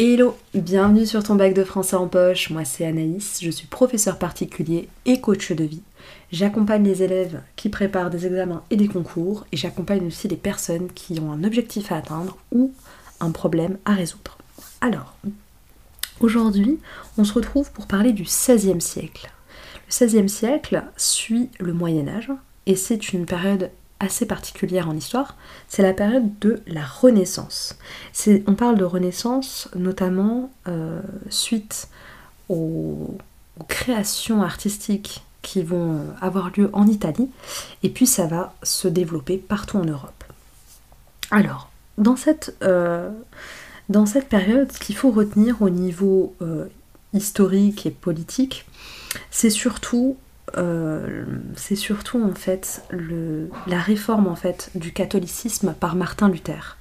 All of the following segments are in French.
Hello, bienvenue sur ton bac de français en poche. Moi c'est Anaïs, je suis professeur particulier et coach de vie. J'accompagne les élèves qui préparent des examens et des concours et j'accompagne aussi les personnes qui ont un objectif à atteindre ou un problème à résoudre. Alors, aujourd'hui, on se retrouve pour parler du XVIe siècle. Le XVIe siècle suit le Moyen Âge et c'est une période assez particulière en histoire, c'est la période de la Renaissance. On parle de Renaissance notamment euh, suite aux, créations artistiques qui vont avoir lieu en Italie, et puis ça va se développer partout en Europe. Alors, dans cette, euh, période, ce qu'il faut retenir au niveau euh, historique et politique, c'est surtout euh, c'est surtout en fait la réforme en fait du catholicisme par Martin Luther.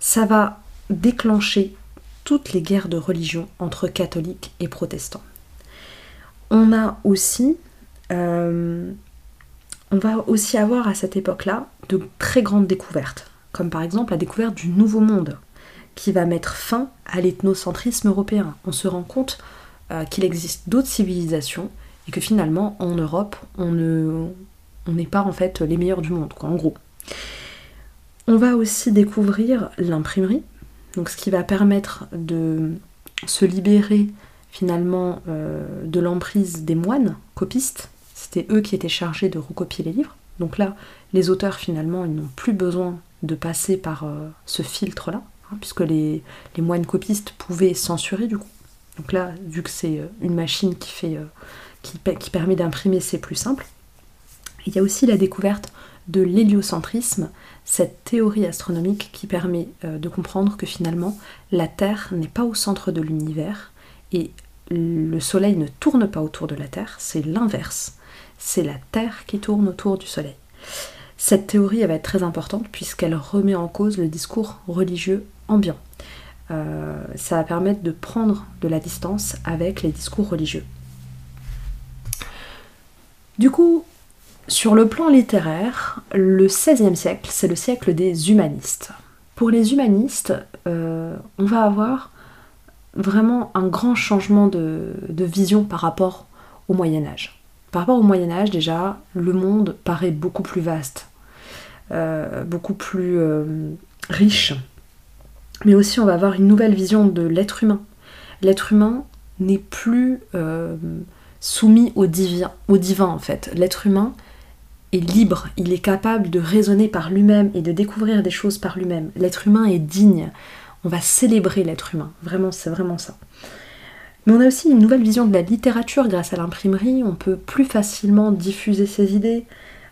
Ça va déclencher toutes les guerres de religion entre catholiques et protestants. On a aussi, euh, on va aussi avoir à cette époque-là de très grandes découvertes, comme par exemple la découverte du Nouveau Monde, qui va mettre fin à l'ethnocentrisme européen. On se rend compte euh, qu'il existe d'autres civilisations et que finalement en Europe on ne on n'est pas en fait les meilleurs du monde quoi en gros. On va aussi découvrir l'imprimerie, donc ce qui va permettre de se libérer finalement euh, de l'emprise des moines copistes. C'était eux qui étaient chargés de recopier les livres. Donc là, les auteurs finalement, ils n'ont plus besoin de passer par euh, ce filtre-là, hein, puisque les, les, moines copistes pouvaient censurer du coup. Donc là, vu que c'est euh, une machine qui fait qui, permet d'imprimer, c'est plus simple. Il y a aussi la découverte de l'héliocentrisme, cette théorie astronomique qui permet euh, de comprendre que finalement la Terre n'est pas au centre de l'univers et le Soleil ne tourne pas autour de la Terre, c'est l'inverse. C'est la Terre qui tourne autour du Soleil. Cette théorie va être très importante puisqu'elle remet en cause le discours religieux ambiant. Euh, ça va permettre de prendre de la distance avec les discours religieux. Du coup, sur le plan littéraire, le XVIe siècle, c'est le siècle des humanistes. Pour les humanistes, euh, on va avoir vraiment un grand changement de, vision par rapport au Moyen Âge. Par rapport au Moyen Âge, déjà, le monde paraît beaucoup plus vaste, euh, beaucoup plus euh, riche. Mais aussi, on va avoir une nouvelle vision de l'être humain. L'être humain n'est plus soumis au divin, au divin en fait. L'être humain est libre, il est capable de raisonner par lui-même et de découvrir des choses par lui-même. L'être humain est digne. On va célébrer l'être humain. Vraiment, c'est vraiment ça. Mais on a aussi une nouvelle vision de la littérature grâce à l'imprimerie. On peut plus facilement diffuser ses idées.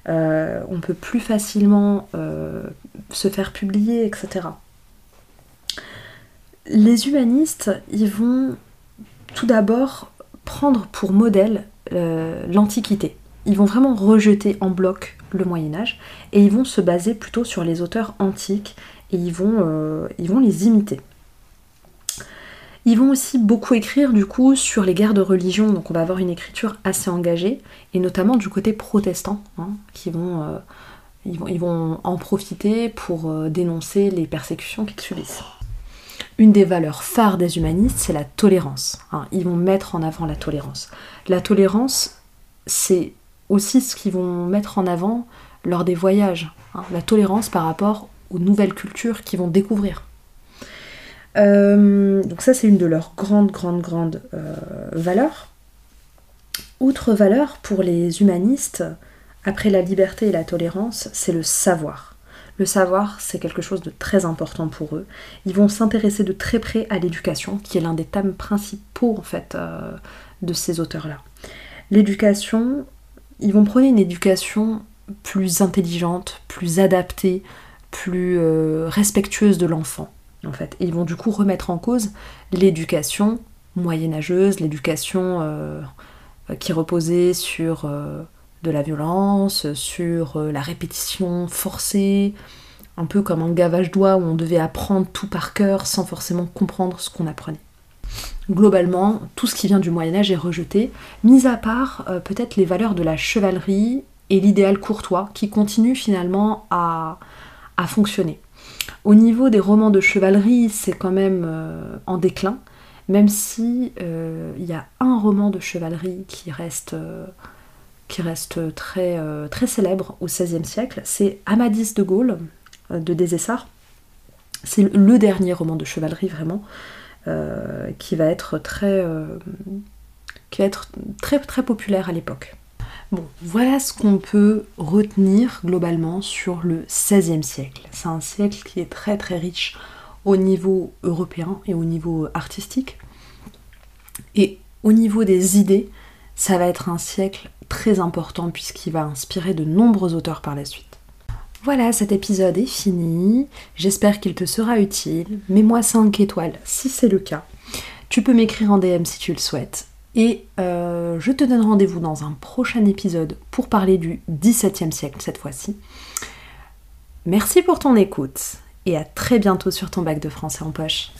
Euh, on peut plus facilement euh, se faire publier, etc. Les humanistes, ils vont tout d'abord prendre pour modèle euh, l'Antiquité. Ils vont vraiment rejeter en bloc le Moyen Âge et ils vont se baser plutôt sur les auteurs antiques et ils vont, euh, ils vont les imiter. Ils vont aussi beaucoup écrire du coup sur les guerres de religion, donc on va avoir une écriture assez engagée, et notamment du côté protestant, hein, qui vont, euh, vont, ils vont en profiter pour dénoncer les persécutions qu'ils subissent une des valeurs phares des humanistes, c'est la tolérance. Hein. Ils vont mettre en avant la tolérance. La tolérance, c'est aussi ce qu'ils vont mettre en avant lors des voyages. Hein. La tolérance par rapport aux nouvelles cultures qu'ils vont découvrir. Euh, donc ça, c'est une de leurs grandes, grandes, grandes euh, valeurs. Outre valeur pour les humanistes, après la liberté et la tolérance, c'est le savoir. Le savoir, c'est quelque chose de très important pour eux. Ils vont s'intéresser de très près à l'éducation, qui est l'un des thèmes principaux en fait euh, de ces auteurs-là. L'éducation, ils vont prôner une éducation plus intelligente, plus adaptée, plus euh, respectueuse de l'enfant, en fait. Ils vont du coup remettre en cause l'éducation moyenâgeuse, l'éducation euh, qui reposait sur de la violence, sur euh, la répétition forcée, un peu comme un gavage doigt où on devait apprendre tout par cœur sans forcément comprendre ce qu'on apprenait. Globalement, tout ce qui vient du Moyen Âge est rejeté, mis à part euh, peut-être les valeurs de la chevalerie et l'idéal courtois qui continuent finalement à, fonctionner. Au niveau des romans de chevalerie, c'est quand même euh, en déclin, même si il y a un roman de chevalerie qui reste, qui reste très, très célèbre au XVIe siècle, c'est Amadis de Gaulle de Désessart. C'est le dernier roman de chevalerie vraiment, qui va être très, qui va être très très populaire à l'époque. Bon, voilà ce qu'on peut retenir globalement sur le XVIe siècle. C'est un siècle qui est très très riche au niveau européen et au niveau artistique. Et au niveau des idées, ça va être un siècle très important puisqu'il va inspirer de nombreux auteurs par la suite. Voilà, cet épisode est fini. J'espère qu'il te sera utile. Mets-moi 5 étoiles si c'est le cas. Tu peux m'écrire en DM si tu le souhaites. Et euh, je te donne rendez-vous dans un prochain épisode pour parler du XVIIe siècle cette fois-ci. Merci pour ton écoute et à très bientôt sur ton bac de français en poche.